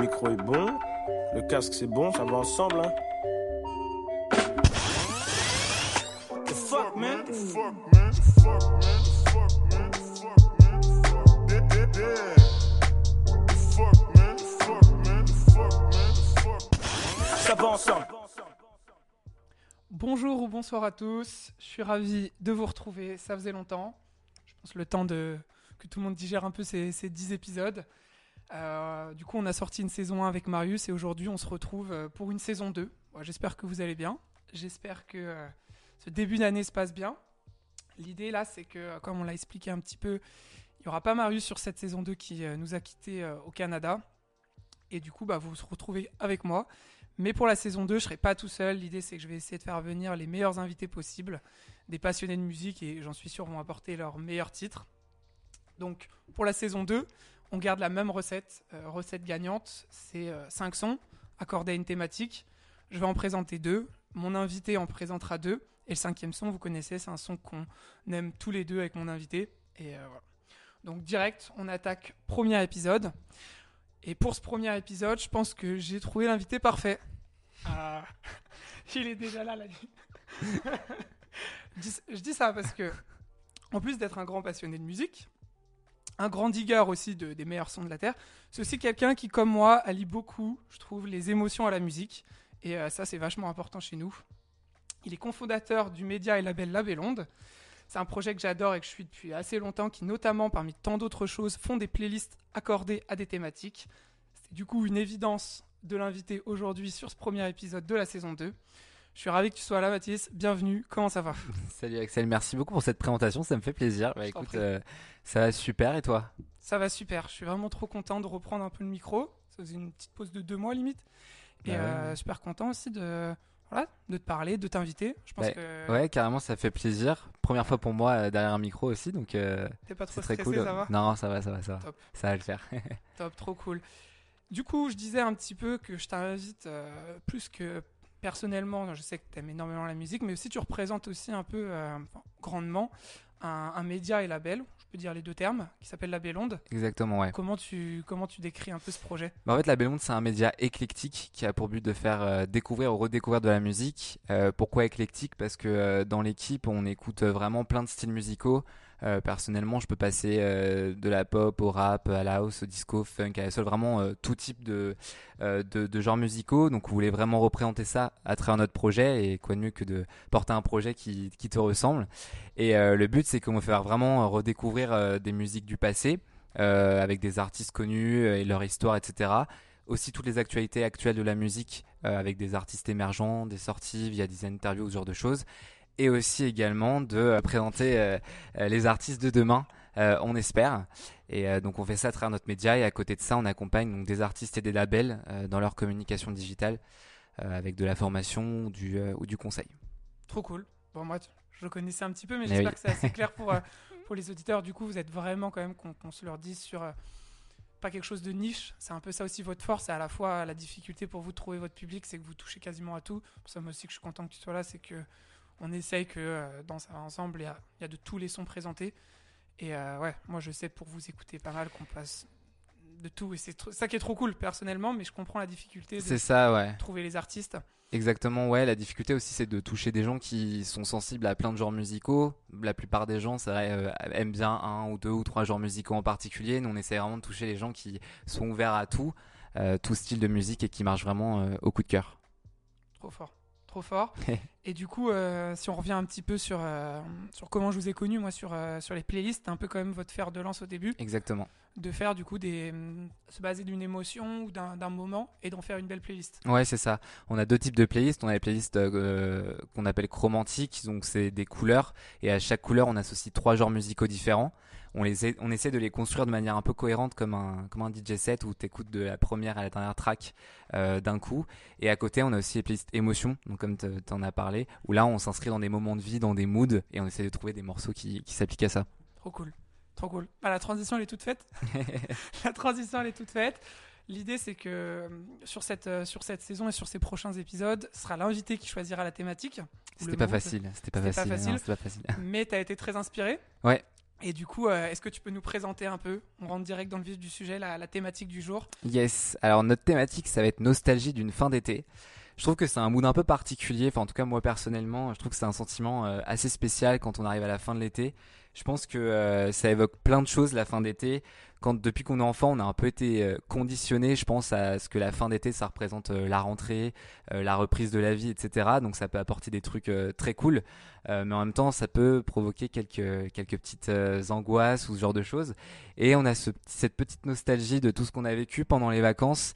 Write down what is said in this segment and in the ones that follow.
micro est bon, le casque c'est bon, ça va ensemble. Hein. The fuck, man? The fuck, man? The fuck, man? The fuck, man? The fuck, man? The fuck, yeah, yeah, yeah. The fuck, man? The fuck, man? The fuck, man? The fuck. Ça va ensemble. Bonjour ou bonsoir à tous, je suis ravi de vous retrouver, ça faisait longtemps. Je pense le temps de que tout le monde digère un peu ces, ces 10 épisodes. Euh, du coup, on a sorti une saison 1 avec Marius et aujourd'hui, on se retrouve euh, pour une saison 2. Bon, J'espère que vous allez bien. J'espère que euh, ce début d'année se passe bien. L'idée là, c'est que, comme on l'a expliqué un petit peu, il n'y aura pas Marius sur cette saison 2 qui nous a quittés au Canada. Et du coup, bah, vous vous retrouvez avec moi. Mais pour la saison 2, je ne serai pas tout seul. L'idée, c'est que je vais essayer de faire venir les meilleurs invités possibles, des passionnés de musique et j'en suis sûr vont apporter leurs meilleurs titres. Donc, pour la saison 2, on garde la même recette, euh, recette gagnante. C'est 5 sons accordés à une thématique. Je vais en présenter deux. Mon invité en présentera deux. Et le cinquième son, vous connaissez, c'est un son qu'on aime tous les deux avec mon invité. Et euh. Donc, direct, on attaque premier épisode. Et pour ce premier épisode, je pense que j'ai trouvé l'invité parfait. Ah, il est déjà là, je, dis, je dis ça parce que, en plus d'être un grand passionné de musique, un grand digger aussi de, des meilleurs sons de la Terre, c'est aussi quelqu'un qui, comme moi, allie beaucoup, je trouve, les émotions à la musique. Et euh, ça, c'est vachement important chez nous. Il est cofondateur du média et label La Bellonde. C'est un projet que j'adore et que je suis depuis assez longtemps, qui notamment, parmi tant d'autres choses, font des playlists accordées à des thématiques. C'est du coup une évidence de l'inviter aujourd'hui sur ce premier épisode de la saison 2. Je suis ravi que tu sois là, Mathis. Bienvenue. Comment ça va Salut Axel, merci beaucoup pour cette présentation, ça me fait plaisir. Bah, écoute, euh, ça va super et toi Ça va super. Je suis vraiment trop content de reprendre un peu le micro. Ça faisait une petite pause de deux mois limite. Et Bah ouais. euh, super content aussi de, voilà, de te parler, de t'inviter. Je pense Bah, que Ouais, carrément, ça fait plaisir. Première fois pour moi euh, derrière un micro aussi, donc euh, t'es pas trop c'est très stressé, cool. ça va Non, ça va, ça va, ça va. Top. Ça va le faire. Top, trop cool. Du coup, je disais un petit peu que je t'invite euh, plus que personnellement, je sais que tu aimes énormément la musique, mais aussi tu représentes aussi un peu euh, grandement un, un média et label, je peux dire les deux termes, qui s'appelle La Bellonde. Exactement, ouais. Comment tu, comment tu décris un peu ce projet? Bah, en fait, la Belle Monde, c'est un média éclectique qui a pour but de faire euh, découvrir ou redécouvrir de la musique. Euh, pourquoi éclectique? Parce que dans l'équipe, on écoute vraiment plein de styles musicaux. Euh, personnellement, je peux passer euh, de la pop au rap, à la house, au disco, funk, à la soul, vraiment euh, tout type de, euh, de, de genres musicaux. Donc, on voulait vraiment représenter ça à travers notre projet. Et quoi de mieux que de porter un projet qui, qui te ressemble. Et euh, le but, c'est qu'on veut faire vraiment redécouvrir des musiques du passé avec des artistes connus et leur histoire, etc. Aussi toutes les actualités actuelles de la musique euh, avec des artistes émergents, des sorties via des interviews, ce genre de choses. Et aussi également de euh, présenter euh, euh, les artistes de demain, on espère. Et donc on fait ça à travers notre média et à côté de ça, on accompagne donc des artistes et des labels dans leur communication digitale avec de la formation ou du, ou du conseil. Trop cool. Bon, moi, je connaissais un petit peu, mais Mais j'espère oui. que c'est assez clair pour, pour les auditeurs. Du coup, vous êtes vraiment quand même qu'on se leur dise sur pas quelque chose de niche. C'est un peu ça aussi votre force. Et à la fois, la difficulté pour vous de trouver votre public, c'est que vous touchez quasiment à tout. Pour ça, moi aussi, que je suis content que tu sois là, c'est que on essaye que euh, dans ça ensemble, il y, a, il y a de tous les sons présentés. Et euh, ouais, moi, je sais pour vous écouter pas mal qu'on passe de tout. Et c'est ça qui est trop cool personnellement, mais je comprends la difficulté de C'est ça, ouais. trouver les artistes. Exactement, ouais. La difficulté aussi, c'est de toucher des gens qui sont sensibles à plein de genres musicaux. La plupart des gens, c'est vrai, euh, aiment bien un ou deux ou trois genres musicaux en particulier. Nous, on essaie vraiment de toucher les gens qui sont ouverts à tout, euh, tout style de musique et qui marchent vraiment euh, au coup de cœur. Trop fort. Trop fort. et du coup, euh, si on revient un petit peu sur, euh, sur comment je vous ai connu, moi, sur, euh, sur les playlists, un peu quand même votre fer de lance au début, Exactement. de faire du coup des. se baser d'une émotion ou d'un moment et d'en faire une belle playlist. Ouais, c'est ça. On a deux types de playlists. On a les playlists qu'on appelle chromantiques, donc c'est des couleurs, et à chaque couleur, on associe trois genres musicaux différents. On, les a- on essaie de les construire de manière un peu cohérente, comme un, comme un DJ set où tu écoutes de la première à la dernière track euh, d'un coup. Et à côté, on a aussi les playlists émotions, donc comme tu en as parlé, où là, on s'inscrit dans des moments de vie, dans des moods, et on essaie de trouver des morceaux qui, qui s'appliquent à ça. Trop cool. Trop cool. Bah, la transition, elle est toute faite. la transition, elle est toute faite. L'idée, c'est que euh, sur cette, euh, sur cette saison et sur ces prochains épisodes, ce sera l'invité qui choisira la thématique. C'était pas mood. facile. C'était pas pas facile. non, C'était pas facile. Mais tu as été très inspiré. Ouais. Et du coup, euh, est-ce que tu peux nous présenter un peu? On rentre direct dans le vif du sujet, la, thématique du jour. Yes. Alors notre thématique, ça va être nostalgie d'une fin d'été. Je trouve que c'est un mood un peu particulier. Enfin, en tout cas, moi personnellement, je trouve que c'est un sentiment euh, assez spécial quand on arrive à la fin de l'été. Je pense que euh, ça évoque plein de choses la fin d'été. Quand depuis qu'on est enfant, on a un peu été euh, conditionné, je pense, à ce que la fin d'été, ça représente euh, la rentrée, la reprise de la vie, etc. Donc ça peut apporter des trucs très cool, mais en même temps, ça peut provoquer quelques petites angoisses ou ce genre de choses. Et on a ce, cette petite nostalgie de tout ce qu'on a vécu pendant les vacances.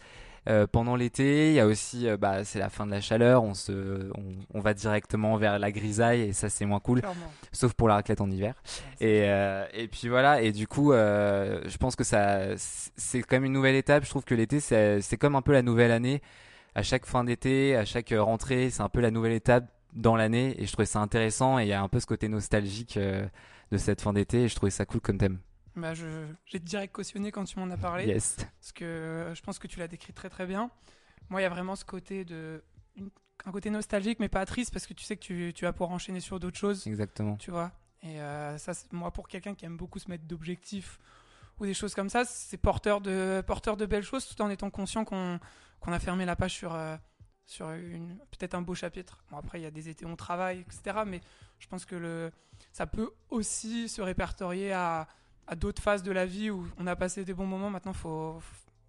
Euh, pendant l'été, il y a aussi, euh, bah, c'est la fin de la chaleur, on se, on, on va directement vers la grisaille et ça c'est moins cool, Clairement. sauf pour la raclette en hiver. Et, euh, et puis voilà, et du coup, euh, je pense que ça, c'est quand même une nouvelle étape. Je trouve que l'été, c'est c'est comme un peu la nouvelle année. À chaque fin d'été, à chaque rentrée, c'est un peu la nouvelle étape dans l'année. Et je trouvais ça intéressant. Et il y a un peu ce côté nostalgique euh, de cette fin d'été. Et je trouvais ça cool comme thème. Bah, J'ai direct cautionné quand tu m'en as parlé. Yes. Parce que euh, je pense que tu l'as décrit très très bien. Moi, il y a vraiment ce côté de. un côté nostalgique, mais pas triste, parce que tu sais que tu, tu vas pouvoir enchaîner sur d'autres choses, Exactement. tu vois. Et euh, ça, moi, pour quelqu'un qui aime beaucoup se mettre d'objectifs ou des choses comme ça, c'est porteur de, porteur de belles choses, tout en étant conscient qu'on qu'on a fermé la page sur, euh, sur une- peut-être un beau chapitre. Bon, après, il y a des étés où on travaille, etc. Mais je pense que le, ça peut aussi se répertorier à, à d'autres phases de la vie où on a passé des bons moments. Maintenant, il faut,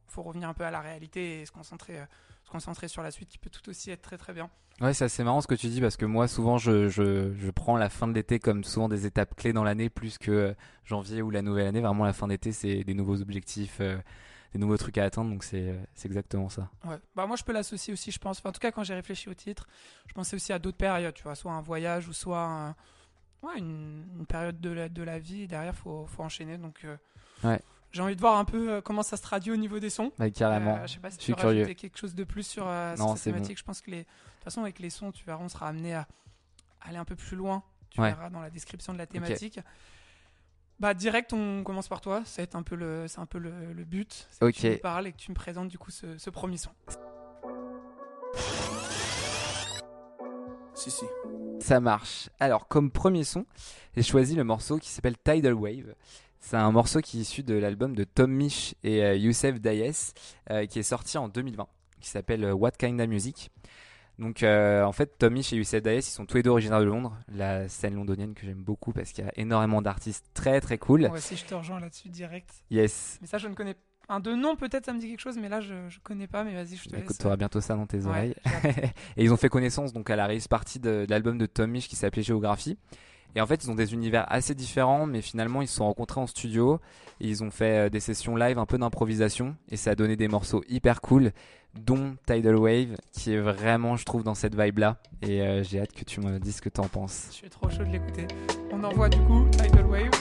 faut revenir un peu à la réalité et se concentrer, euh, se concentrer sur la suite qui peut tout aussi être très très bien. Ouais, c'est assez marrant ce que tu dis parce que moi, souvent, je, je, je prends la fin de l'été comme souvent des étapes clés dans l'année plus que euh, janvier ou la nouvelle année. Vraiment, la fin d'été, c'est des nouveaux objectifs, euh, des nouveaux trucs à atteindre. Donc, c'est c'est exactement ça. Ouais. Bah, moi, je peux l'associer aussi, je pense. Enfin, en tout cas, quand j'ai réfléchi au titre, je pensais aussi à d'autres périodes, tu vois, soit un voyage ou soit un- ouais, une, une période de la, de la vie. Et derrière, il faut, faut enchaîner. Donc, euh, Ouais. j'ai envie de voir un peu euh, comment ça se traduit au niveau des sons. Carrément. Euh, je sais pas si tu veux quelque chose de plus sur, Non, cette bon. thématique. Je pense que les... de toute façon, avec les sons, tu verras, on sera amené à aller un peu plus loin. Tu Ouais. verras dans la description de la thématique. Bah direct, on commence par toi. C'est un peu le, c'est un peu le, le but. C'est que tu parles et que tu me présentes du coup ce, ce premier son. Si, si. Ça marche. Alors, comme premier son, j'ai choisi le morceau qui s'appelle Tidal Wave. C'est un morceau qui est issu de l'album de Tom Misch et euh, Youssef Dayes, euh, qui est sorti en 2020, qui s'appelle euh, What Kinda Music. Donc, euh, en fait, Tom Misch et Youssef Dayes, ils sont tous les deux originaires de Londres, la scène londonienne que j'aime beaucoup parce qu'il y a énormément d'artistes très très cool. Moi aussi, je te rejoins là-dessus direct. Yes. Mais ça, je ne connais un de nom peut-être, ça me dit quelque chose, mais là, je, je connais pas. Mais vas-y, je te Bah, laisse. écoute, tu auras bientôt ça dans tes Ouais, oreilles. et ils ont fait connaissance donc à la release partie de, de l'album de Tom Misch qui s'appelait Géographie. Et en fait, ils ont des univers assez différents, mais finalement, ils se sont rencontrés en studio. Et ils ont fait euh, des sessions live, un peu d'improvisation. Et ça a donné des morceaux hyper cool, dont Tidal Wave, qui est vraiment, je trouve, dans cette vibe-là. Et euh, j'ai hâte que tu me dises ce que t'en penses. Je suis trop chaud de l'écouter. On envoie du coup Tidal Wave.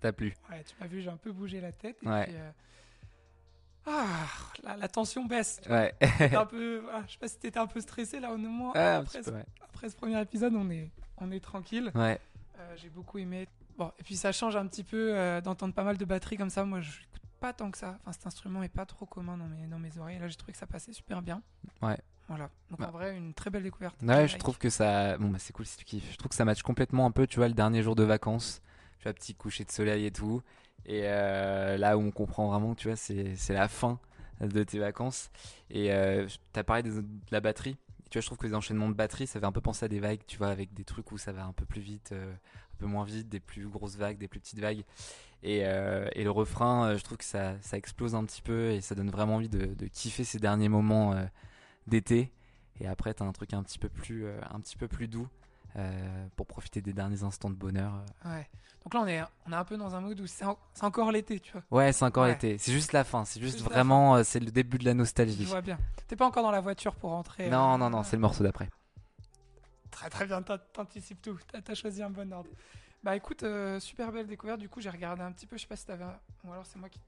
T'a plu. Ouais, tu m'as vu, j'ai un peu bougé la tête. Et Ouais. puis, euh, Ah, la, la tension baisse. Ouais. Un peu, ah, je sais pas si t'étais un peu stressé là au moment. Un après, petit peu, ouais. après ce premier épisode, on est, on est tranquille. Ouais. Euh, j'ai beaucoup aimé. Bon, et puis ça change un petit peu euh, d'entendre pas mal de batterie comme ça. Moi, je n'écoute pas tant que ça. Enfin, cet instrument est pas trop commun dans mes, dans mes oreilles. Là, j'ai trouvé que ça passait super bien. Ouais. Voilà. Donc Bah. en vrai, une très belle découverte. Ouais, je like. trouve que ça. Bon, bah, c'est cool si tu kiffes. Je trouve que ça match complètement un peu, tu vois, le dernier jour de vacances. Petit coucher de soleil et tout. Et euh, là où on comprend vraiment, tu vois, c'est la fin de tes vacances. Et euh, t'as parlé de la batterie. Tu vois, je trouve que les enchaînements de batterie, ça fait un peu penser à des vagues, tu vois, avec des trucs où ça va un peu plus vite, euh, un peu moins vite, des plus grosses vagues, des plus petites vagues. Et, euh, et le refrain, je trouve que ça, ça explose un petit peu et ça donne vraiment envie de, de kiffer ces derniers moments d'été. Et après, t'as un truc un petit peu plus, un petit peu plus doux euh, pour profiter des derniers instants de bonheur. Ouais. Donc là, on est, on est un peu dans un mood où c'est en- c'est encore l'été, tu vois. Ouais, c'est encore Ouais. l'été. C'est juste la fin. C'est juste vraiment, euh, c'est le début de la Je nostalgie. vois bien. T'es pas encore dans la voiture pour rentrer. Non, euh, non, non, c'est le morceau d'après. Très très bien, t'an- t'anticipes tout. T'as as choisi un bon ordre. Bah écoute, euh, super belle découverte. Du coup, j'ai regardé un petit peu. Je sais pas si t'avais. un- Ou alors c'est moi qui,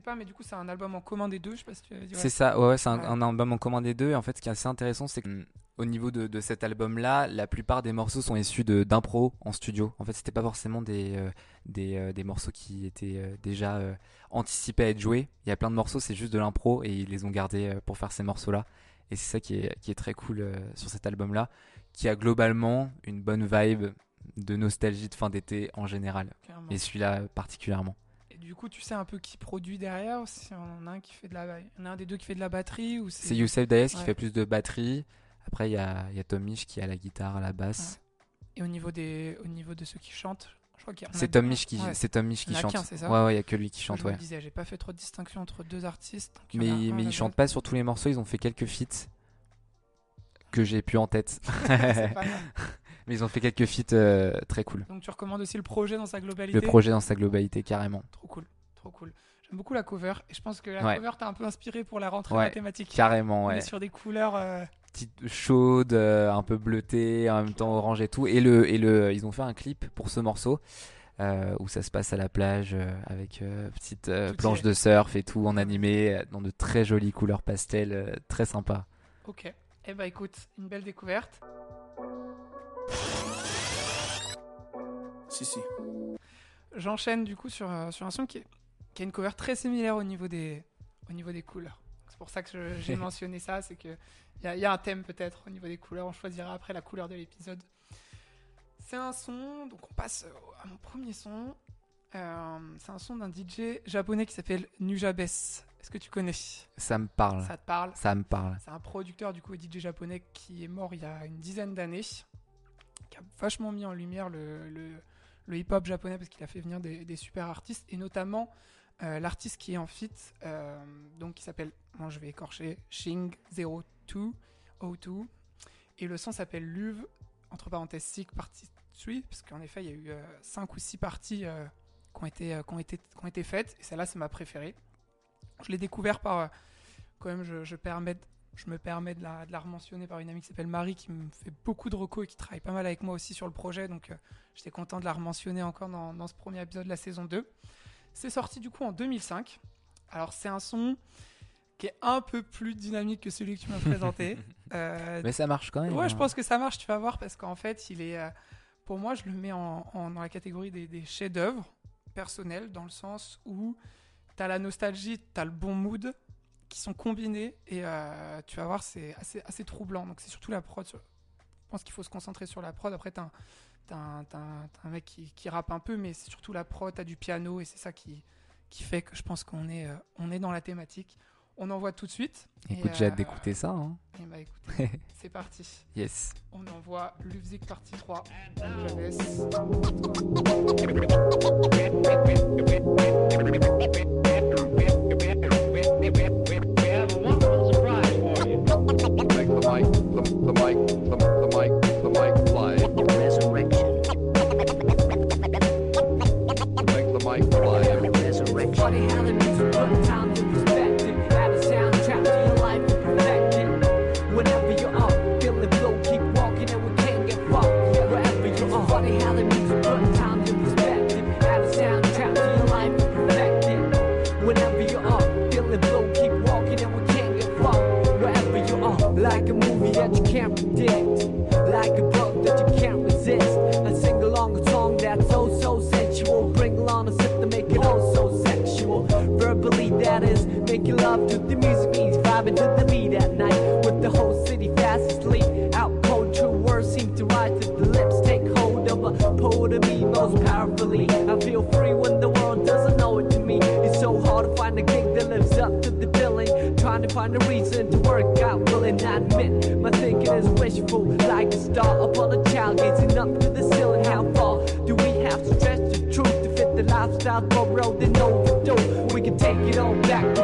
pas, mais du coup, c'est un album en commun des deux. Je sais pas si tu avais dit. ouais. C'est ça, ouais, ouais, c'est un, album en commun des deux. Et en fait, ce qui est assez intéressant, c'est qu'au niveau de, de cet album-là, la plupart des morceaux sont issus de- d'impro en studio. En fait, c'était pas forcément des, euh, des, euh, des morceaux qui étaient euh, déjà anticipés à être joués. Il y a plein de morceaux, c'est juste de l'impro et ils les ont gardés pour faire ces morceaux-là. Et c'est ça qui est, qui est très cool sur cet album-là, qui a globalement une bonne vibe de nostalgie de fin d'été en général. Clairement. Et celui-là particulièrement. Du coup, tu sais un peu qui produit derrière Si on a un qui fait de la, a un des deux qui fait de la batterie ou C'est Youssef Daes qui Ouais. fait plus de batterie. Après, il y a, y a Tom Misch qui a la guitare, à la basse. Et au niveau des, au niveau de ceux qui chantent, je crois qu'il C'est Tom Misch qui, ouais. c'est Tom Misch qui chante. qu'un, c'est ça ouais, ouais, il y a que lui qui Je chante, me ouais. disais, j'ai pas fait trop de distinction entre deux artistes. donc il Mais, mais ils chantent pas sur tous les morceaux, ils ont fait quelques feats que j'ai plus en tête. Mais ils ont fait quelques feats euh, très cool. Donc tu recommandes aussi le projet dans sa globalité. Le projet dans sa globalité, carrément. Trop cool, trop cool. J'aime beaucoup la cover et je pense que la Ouais. cover t'a un peu inspiré pour la rentrée Ouais, mathématique. Carrément, On ouais. est sur des couleurs. euh, Petite chaude, euh, un peu bleutée, en même temps orange et tout. Et le, et le, ils ont fait un clip pour ce morceau. euh, où ça se passe à la plage euh, avec euh, petite planche de surf et tout en animé dans de très jolies couleurs pastel, très sympa. Ok. Eh bah écoute, une belle découverte. Si, si. J'enchaîne du coup sur, euh, sur un son qui, est- qui a une cover très similaire au niveau des, au niveau des couleurs. C'est pour ça que j'ai mentionné ça, c'est que il y, a- y a un thème peut-être au niveau des couleurs. On choisira après la couleur de l'épisode. C'est un son, donc on passe à mon premier son. Euh, c'est un son d'un DJ japonais qui s'appelle Nujabes. Est-ce que tu connais? Ça me parle. Ça te parle? Ça me parle. C'est un producteur du coup DJ japonais qui est mort il y a une dizaine d'années, qui a vachement mis en lumière le, le- le hip-hop japonais parce qu'il a fait venir des, super artistes et notamment euh, l'artiste qui est en fit, euh, donc qui s'appelle, moi je vais écorcher, Shing02 O2 et le son s'appelle Luve entre parenthèses Sick partie 3 parce qu'en effet il y a eu 5 ou 6 parties euh, qui, ont été, euh, ont ont été faites et celle-là c'est ma préférée. Je l'ai découvert par euh, quand même je, je permets je me permets de la, de la rementionner par une amie qui s'appelle Marie qui me fait beaucoup de recos et qui travaille pas mal avec moi aussi sur le projet donc euh, j'étais content de la rementionner encore dans, dans ce premier épisode de la saison 2 c'est sorti du coup en 2005 alors c'est un son qui est un peu plus dynamique que celui que tu m'as présenté Euh, Mais ça marche quand même. Ouais, je hein. pense que ça marche, tu vas voir, parce qu'en fait, il est. euh, pour moi, je le mets en, en- dans la catégorie des, des chefs-d'œuvre personnels, dans le sens où tu as la nostalgie, tu as le bon mood qui sont combinés, et euh, tu vas voir, c'est assez, assez troublant. Donc, c'est surtout la prod. sur- Je pense qu'il faut se concentrer sur la prod. Après, tu as, un t'as un mec qui, qui rappe un peu, mais c'est surtout la prod, tu as du piano, et c'est ça qui, qui fait que je pense qu'on est, euh, on est dans la thématique. On envoie tout de suite. Écoute, j'ai hâte euh, d'écouter ça. hein. et bah écoutez, c'est parti. Yes. On envoie Lufzik partie 3. James. Reason to work out, willing I admit my thinking is wishful. Like a star upon a child gazing up to the ceiling. How far do we have to stretch the truth to fit the lifestyle borrowed and overdue? We can take it all back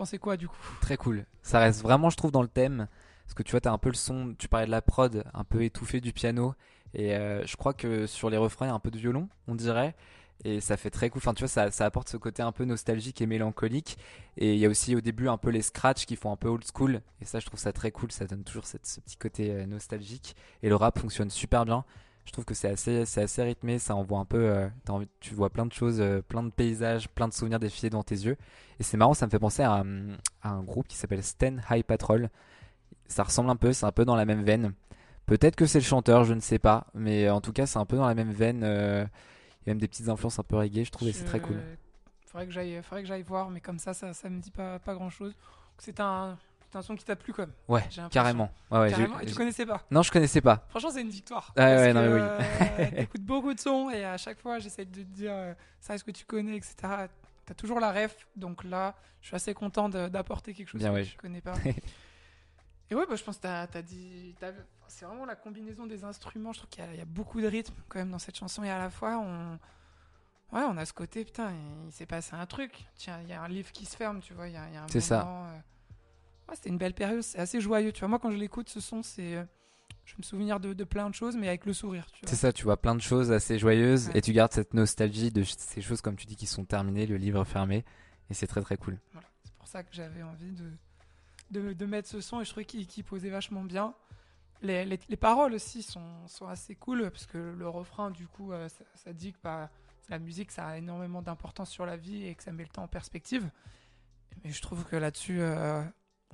pensé quoi du coup? Très cool. Ça reste vraiment, je trouve, dans le thème. Parce que tu vois, t'as un peu le son, tu parlais de la prod, un peu étouffé du piano. Et euh, je crois que sur les refrains, il y a un peu de violon, on dirait. Et ça fait très cool. Enfin, tu vois, ça, apporte ce côté un peu nostalgique et mélancolique. Et il y a aussi au début un peu les scratchs qui font un peu old school. Et ça, je trouve ça très cool. Ça donne toujours cette- ce petit côté euh, nostalgique. Et le rap fonctionne super bien. Je trouve que c'est assez, c'est assez rythmé. Ça envoie un peu. euh, envie- tu vois plein de choses, euh, plein de paysages, plein de souvenirs défiler devant tes yeux. Et c'est marrant, ça me fait penser à, un- à un groupe qui s'appelle Sten High Patrol. Ça ressemble un peu, c'est un peu dans la même veine. Peut-être que c'est le chanteur, je ne sais pas. Mais en tout cas, c'est un peu dans la même veine. euh, Il y a même des petites influences un peu reggae, je trouve, et c'est très cool. Faudrait que j'aille, faudrait que j'aille voir, mais comme ça, ça, ça me dit pas, pas grand chose. C'est un, c'est un son qui t'a plu quand même. Ouais, carrément. Ouais, ouais. Et tu connaissais pas. Non, je connaissais pas. Franchement, c'est une victoire. Ouais, ouais, non, que, mais oui. euh, T'écoutes beaucoup de sons et à chaque fois, j'essaie de te dire euh, ça, est-ce que tu connais, etc. T'as toujours la ref, donc là, je suis assez content d'apporter quelque chose Bien, que ouais. tu connais pas. et ouais, bah, je pense que t'as as dit. C'est vraiment la combinaison des instruments. Je trouve qu'il y, a- il y a beaucoup de rythme quand même dans cette chanson et à la fois, on. Ouais, on a ce côté, putain, il, il s'est passé un truc. Tiens, il y a un livre qui se ferme, tu vois, il y a, il y a un C'est ça. euh, Ouais, c'était une belle période, c'est assez joyeux. Tu vois, moi, quand je l'écoute, ce son, c'est. euh, Je me souvenir de, de plein de choses, mais avec le sourire. C'est ça, tu vois plein de choses assez joyeuses Ouais. et tu gardes cette nostalgie de ces choses, comme tu dis, qui sont terminées, le livre fermé. Et c'est très très cool. Voilà. C'est pour ça que j'avais envie de, de, de mettre ce son et je trouvais qu'il posait vachement bien. Les, les, les paroles aussi sont, sont assez cool parce que le refrain, du coup, euh, ça, ça dit que bah, la musique, ça a énormément d'importance sur la vie et que ça met le temps en perspective. Mais je trouve que là-dessus, euh,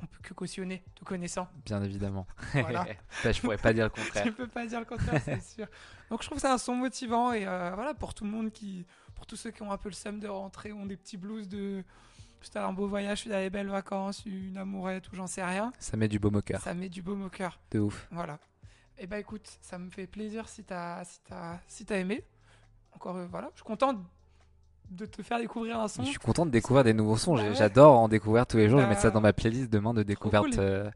on peut que cautionner, tout connaissant. Bien évidemment. Voilà. Ça, je pourrais pas dire le Tu contraire. peux pas dire le contraire, c'est sûr. Donc je trouve ça un son motivant et euh, voilà pour tout le monde qui, pour tous ceux qui ont un peu le seum de rentrer, ont des petits blues de, c'était un beau voyage, je suis dans les belles vacances, une amourette ou j'en sais rien. Ça met du baume au cœur. Ça met du baume au cœur. De ouf. Voilà. Et bah écoute, ça me fait plaisir si t'as, si t'as, si aimé. Encore euh, voilà, je suis content de te faire découvrir un son. Je suis content de découvrir des nouveaux sons. Bah ouais. J'adore en découvrir tous les jours. Je vais Bah, mettre ça dans ma playlist demain de découverte. cool. euh,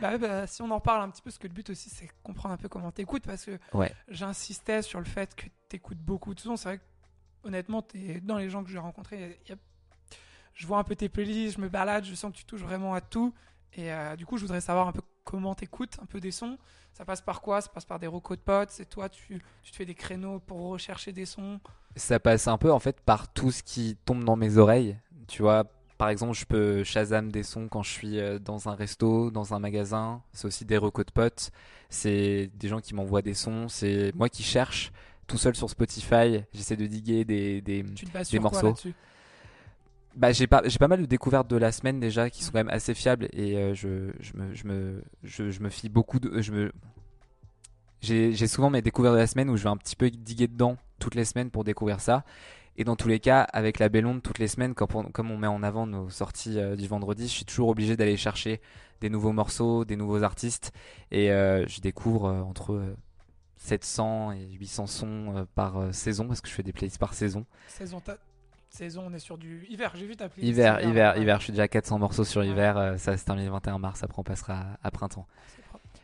Bah, ouais, bah, si on en parle un petit peu, parce que le but aussi c'est comprendre un peu comment t'écoutes, parce que Ouais. j'insistais sur le fait que t'écoutes beaucoup de sons. C'est vrai que honnêtement, t'es dans les gens que j'ai rencontrés, y a- je vois un peu tes playlists, je me balade, je sens que tu touches vraiment à tout. Et euh, du coup, je voudrais savoir un peu comment t'écoutes, un peu des sons. Ça passe par quoi? Ça passe par des recos de potes C'est toi, tu, tu te fais des créneaux pour rechercher des sons ça passe un peu en fait par tout ce qui tombe dans mes oreilles. Tu vois, par exemple, je peux Shazam des sons quand je suis euh, dans un resto, dans un magasin. C'est aussi des recos de potes. C'est des gens qui m'envoient des sons. C'est moi qui cherche tout seul sur Spotify. J'essaie de diguer des, des... Tu te bases Des sur morceaux. Bah, j'ai pas, j'ai pas mal de découvertes de la semaine déjà qui sont quand même assez fiables et euh, je, je, me, je, me, je, me fie beaucoup de. Je me... J'ai souvent mes découvertes de la semaine où je vais un petit peu diguer dedans toutes les semaines pour découvrir ça. Et dans tous les cas, avec la Belle Onde, toutes les semaines, on, comme on met en avant nos sorties euh, du vendredi, je suis toujours obligé d'aller chercher des nouveaux morceaux, des nouveaux artistes. Et euh, je découvre entre euh, 700 et 800 sons par saison parce que je fais des playlists par saison. Saison, Saison, on est sur du hiver. J'ai vu ta playlist. Hiver, hiver, hiver. Je suis déjà à 400 morceaux sur Ouais. hiver. euh, ça se terminer le 21 mars. Après, on passera à printemps.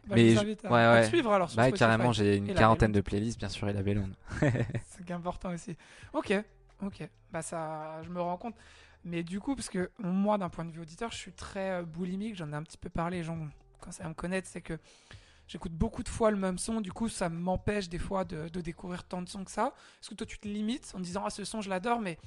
Bah, Mais je vous je- invite à, ouais, à te ouais. suivre alors sur Bah, carrément, j'ai une quarantaine de playlists, bien sûr, et la belle onde. C'est important aussi. Ok, ok. Bah ça, je me rends compte. Mais du coup, parce que moi, d'un point de vue auditeur, je suis très euh, boulimique. J'en ai un petit peu parlé. Les gens commencez à me connaître, c'est que j'écoute beaucoup de fois le même son. Du coup, ça m'empêche des fois de, découvrir tant de sons que ça. Est-ce que toi, tu te limites en disant, ah, ce son, je l'adore, mais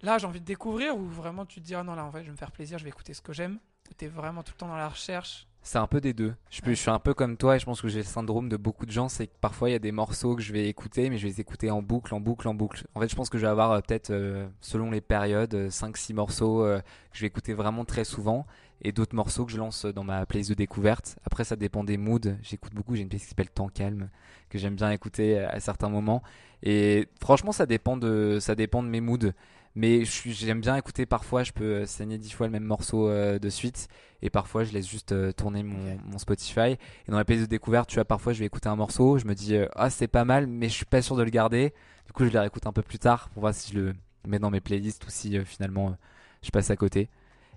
là, j'ai envie de découvrir ou vraiment tu te dis, ah non, là, en fait, je vais me faire plaisir, je vais écouter ce que j'aime? Ou t'es vraiment tout le temps dans la recherche? C'est un peu des deux. Je, suis un peu comme toi et je pense que j'ai le syndrome de beaucoup de gens, c'est que parfois il y a des morceaux que je vais écouter, mais je vais les écouter en boucle, en boucle, en boucle. En fait, je pense que je vais avoir euh, peut-être, euh, selon les périodes, 5-6 morceaux euh, que je vais écouter vraiment très souvent et d'autres morceaux que je lance dans ma playlist de découverte. Après, ça dépend des moods. J'écoute beaucoup, j'ai une playlist qui s'appelle Temps Calme, que j'aime bien écouter à certains moments. Et franchement, ça dépend de, ça dépend de mes moods. Mais j'aime bien écouter parfois, je peux euh, saigner dix fois le même morceau euh, de suite. Et parfois, je laisse juste euh, tourner mon, mon Spotify. Et dans la playlist de découverte, tu vois, parfois, je vais écouter un morceau. Je me dis, ah, c'est pas mal, mais je suis pas sûr de le garder. Du coup, je le réécoute un peu plus tard pour voir si je le mets dans mes playlists ou si finalement je passe à côté.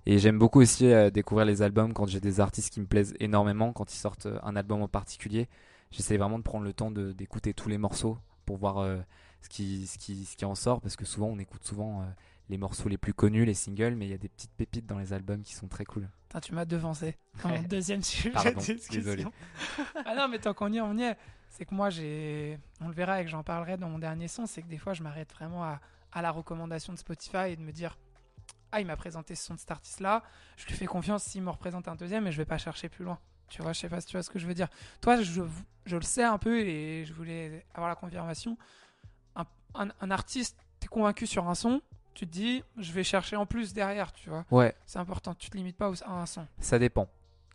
Et j'aime beaucoup aussi euh, découvrir les albums quand j'ai des artistes qui me plaisent énormément, quand ils sortent euh, un album en particulier. J'essaie vraiment de prendre le temps d'écouter tous les morceaux pour voir euh, ce, qui, ce, qui, ce qui en sort, parce que souvent on écoute souvent les morceaux les plus connus, les singles, mais il y a des petites pépites dans les albums qui sont très cool. Putain, tu m'as devancé. dans mon deuxième sujet Pardon, de discussion. désolé. ah non, mais tant qu'on y est, on y est. C'est que moi, j'ai. On le verra et que j'en parlerai dans mon dernier son. C'est que des fois, je m'arrête vraiment à, à la recommandation de Spotify et de me dire Ah, il m'a présenté ce son de cet artiste-là. Je lui fais confiance s'il me représente un deuxième et je vais pas chercher plus loin. Tu vois, je sais pas si tu vois ce que je veux dire. Toi, je, je le sais un peu et je voulais avoir la confirmation. Un, un, un artiste, t'es convaincu sur un son, tu te dis, je vais chercher en plus derrière, tu vois. Ouais, C'est important, tu te limites pas à un son. ça dépend.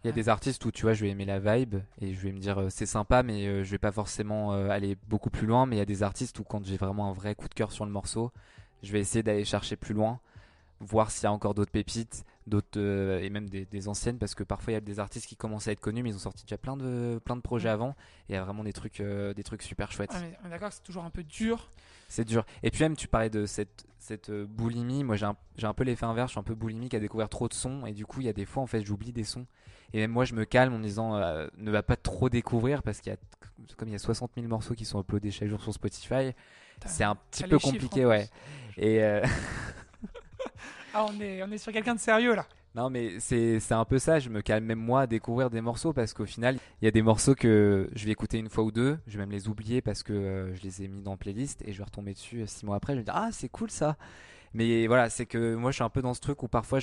Il y a Ouais. des artistes où tu vois, je vais aimer la vibe et je vais me dire euh, c'est sympa, mais euh, je vais pas forcément euh, aller beaucoup plus loin. Mais il y a des artistes où quand j'ai vraiment un vrai coup de cœur sur le morceau, je vais essayer d'aller chercher plus loin, voir s'il y a encore d'autres pépites, d'autres euh, et même des, des anciennes, parce que parfois il y a des artistes qui commencent à être connus, mais ils ont sorti déjà plein de plein de projets Mm. avant. Et il y a vraiment des trucs euh, des trucs super chouettes. Mais on est d'accord c'est toujours un peu dur. C'est dur. Et puis même, tu parlais de cette, cette euh, boulimie. Moi, j'ai un, j'ai un peu l'effet inverse. Je suis un peu boulimique à découvrir trop de sons. Et du coup, il y a des fois, en fait, j'oublie des sons. Et même moi, je me calme en me disant, ne va pas trop découvrir parce qu'il y a, comme il y a 60 000 morceaux qui sont uploadés chaque jour sur Spotify, c'est un petit peu chiffres, compliqué, ouais. Et Ah, on est, sur quelqu'un de sérieux là. non, mais c'est, un peu ça. Je me calme même moi à découvrir des morceaux parce qu'au final, il y a des morceaux que je vais écouter une fois ou deux. Je vais même les oublier parce que euh, je les ai mis dans playlist et je vais retomber dessus euh, six mois après. Je vais dire, ah, c'est cool ça. Mais voilà, c'est que moi je suis un peu dans ce truc où parfois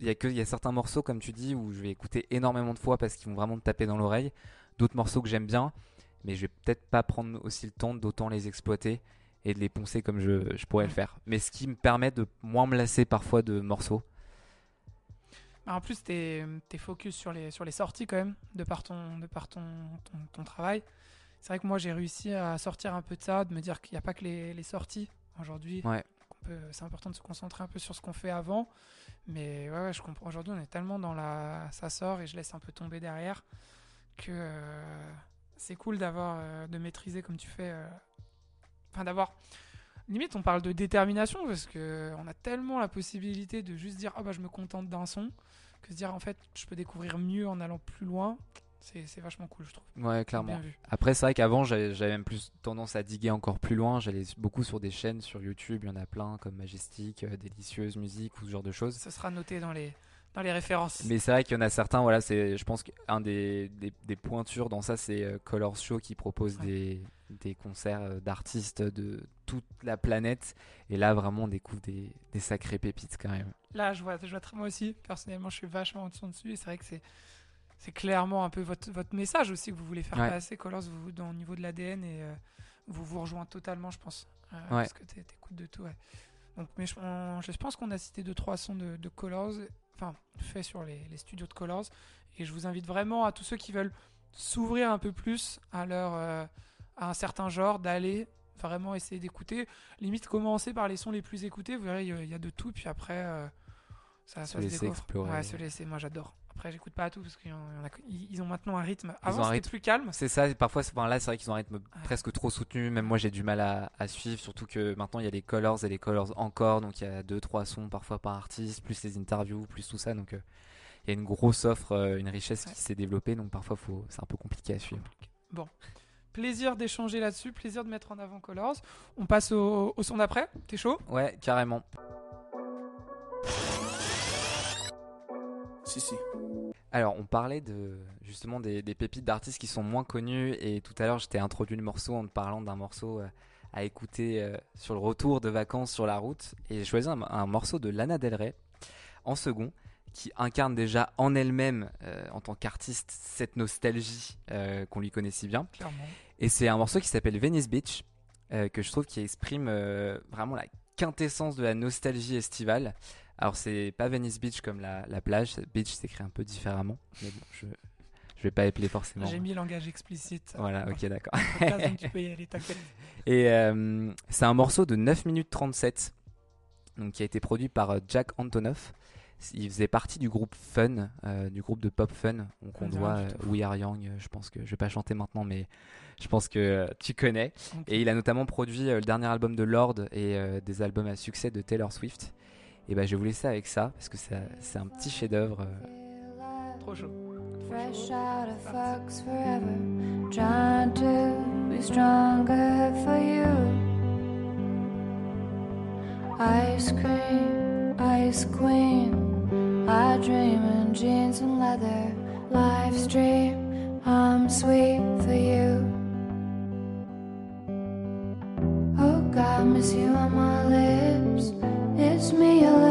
il y a certains morceaux comme tu dis où je vais écouter énormément de fois parce qu'ils vont vraiment me taper dans l'oreille, d'autres morceaux que j'aime bien, mais je vais peut-être pas prendre aussi le temps d'autant les exploiter et de les poncer comme je, je pourrais le faire. Mais ce qui me permet de moins me lasser parfois de morceaux. Bah, en plus, t'es es focus sur les, sur les sorties quand même, de par ton, de par ton, ton, ton travail. C'est vrai que moi, j'ai réussi à sortir un peu de ça, de me dire qu'il n'y a pas que les, les sorties aujourd'hui. Ouais. C'est important de se concentrer un peu sur ce qu'on fait avant. Mais ouais, ouais, je comprends. Aujourd'hui, on est tellement dans la. Ça sort et je laisse un peu tomber derrière que euh, c'est cool d'avoir. euh, de maîtriser comme tu fais. euh, Enfin, d'avoir. Limite, on parle de détermination parce que on a tellement la possibilité de juste dire ah bah je me contente d'un son que se dire en fait je peux découvrir mieux en allant plus loin. C'est c'est vachement cool, je trouve. Ouais, clairement. Après, c'est vrai qu'avant, j'avais même plus tendance à diguer encore plus loin. J'allais beaucoup sur des chaînes sur YouTube. Il y en a plein comme Majestic, euh, Délicieuse Musique ou ce genre de choses. Ce sera noté dans les, dans les références. Mais c'est vrai qu'il y en a certains, voilà, c'est, je pense qu'un des, des, des pointures dans ça, c'est euh, Color Show qui propose Ouais. des, des concerts euh, d'artistes de toute la planète. Et là, vraiment, on découvre des, des sacrées pépites quand même. Là, je vois, je vois très moi aussi. Personnellement, je suis vachement en dessous dessus. Et c'est vrai que c'est, c'est clairement un peu votre, votre message aussi que vous voulez faire Ouais. passer, Colors, vous, dans, au niveau de l'ADN. Et euh, vous vous rejoint totalement, je pense. Euh, Ouais. Parce que t'é- t'écoutes de tout, ouais. Donc, mais je, on- je pense qu'on a cité deux, trois sons de, de Colors, enfin, faits sur les, les studios de Colors. Et je vous invite vraiment à tous ceux qui veulent s'ouvrir un peu plus à leur, euh, à un certain genre, d'aller vraiment essayer d'écouter. Limite, commencer par les sons les plus écoutés. Vous verrez, il y a- de tout. Puis après, euh, ça, Se se laisser découvre. explorer. Ouais, se laisser. Moi, j'adore. Après, j'écoute pas à tout parce qu'ils ils ont maintenant un rythme. Avant, c'était plus calme. C'est ça, parfois, enfin, là, c'est vrai qu'ils ont un rythme presque trop soutenu. Même moi, j'ai du mal à, à suivre, surtout que maintenant, il y a les Colors et les Colors encore. Donc, il y a deux, trois sons parfois par artiste, plus les interviews, plus tout ça. Donc, euh, il y a une grosse offre, euh, une richesse Ouais. qui s'est développée. Donc, parfois, faut, c'est un peu compliqué à suivre. Plaisir d'échanger là-dessus, plaisir de mettre en avant Colors. On passe au, au son d'après. T'es chaud? Ouais, carrément. Si, si. Alors, on parlait de justement des, des pépites d'artistes qui sont moins connus et tout à l'heure, je t'ai introduit le morceau en te parlant d'un morceau euh, à écouter euh, sur le retour de vacances sur la route et j'ai choisi un, un morceau de Lana Del Rey en second qui incarne déjà en elle-même euh, en tant qu'artiste cette nostalgie euh, qu'on lui connaît si bien. Clairement. Et c'est un morceau qui s'appelle Venice Beach, euh, que je trouve qui exprime euh, vraiment la quintessence de la nostalgie estivale. Alors c'est pas Venice Beach comme la, la plage, beach s'écrit un peu différemment, mais bon, je je vais pas épeler forcément. J'ai mis langage explicite. Voilà, ok d'accord. Podcast, donc tu peux y aller, t'inquiète. Et euh, c'est un morceau de 9 minutes 37, donc qui a été produit par euh, Jack Antonoff. Il faisait partie du groupe Fun, euh, du groupe de pop Fun. Donc on me dit doit euh. We Are Young. Je pense que je vais pas chanter maintenant, mais je pense que tu connais. Et il a notamment produit le dernier album de Lord et des albums à succès de Taylor Swift. Et ben je vais vous laisser avec ça parce que ça- c'est un petit chef-d'œuvre. euh, Trop chaud. Fresh out of fucks forever, trying to be stronger for you. Ice cream, ice queen. I dream in jeans and leather. Life's dream, I'm sweet for you. Oh God, miss you on my lips. It's me, a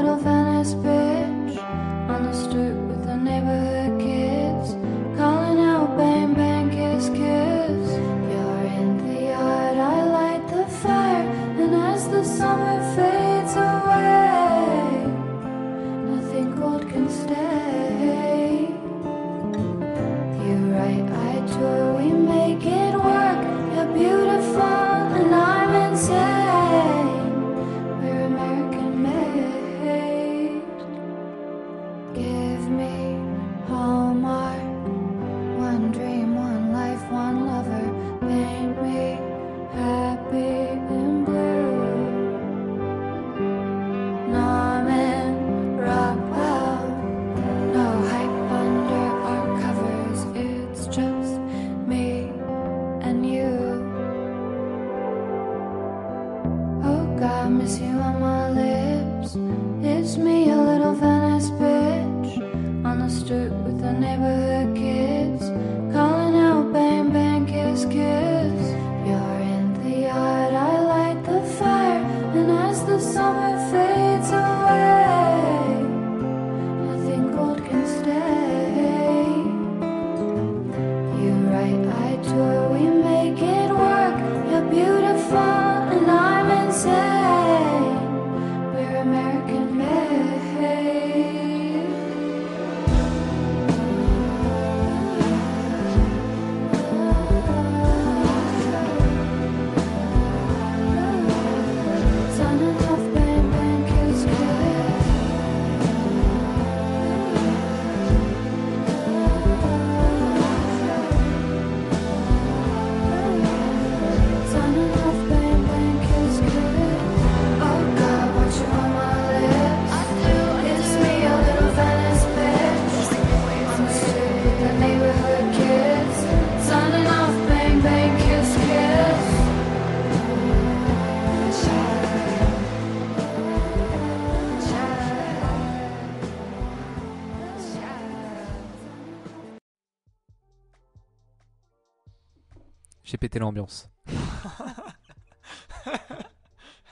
J'ai pété l'ambiance.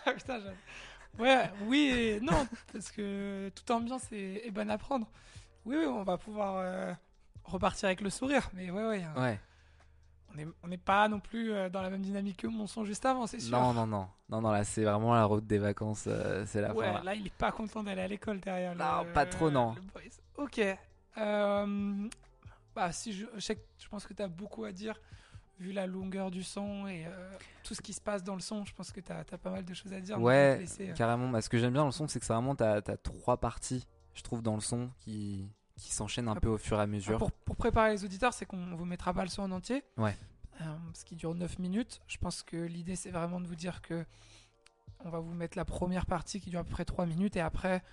Ah, putain. Ouais, oui et non, parce que toute ambiance est, est bonne à prendre. Oui, oui, on va pouvoir euh, repartir avec le sourire, mais ouais, ouais, hein, Ouais. on n'est pas non plus euh, dans la même dynamique que mon son juste avant, c'est sûr. Non, non, non. Non, non, là, c'est vraiment la route des vacances. euh, c'est la ouais, fin. là. là, il est pas content d'aller à l'école derrière. Non, le- pas trop, non. Ok. Euh, bah, si je, je sais que je pense que tu as beaucoup à dire, vu la longueur du son et euh, tout ce qui se passe dans le son. Je pense que tu as, pas mal de choses à dire. Ouais, laisser, euh, carrément. Bah, ce que j'aime bien dans le son, c'est que c'est vraiment, t'as as trois parties, je trouve, dans le son qui, qui s'enchaînent un Ah, peu au fur et à mesure. Pour, pour préparer les auditeurs, c'est qu'on vous mettra pas le son en entier. Ouais. Euh, ce qui dure 9 minutes. Je pense que l'idée, c'est vraiment de vous dire que on va vous mettre la première partie qui dure à peu près 3 minutes et après,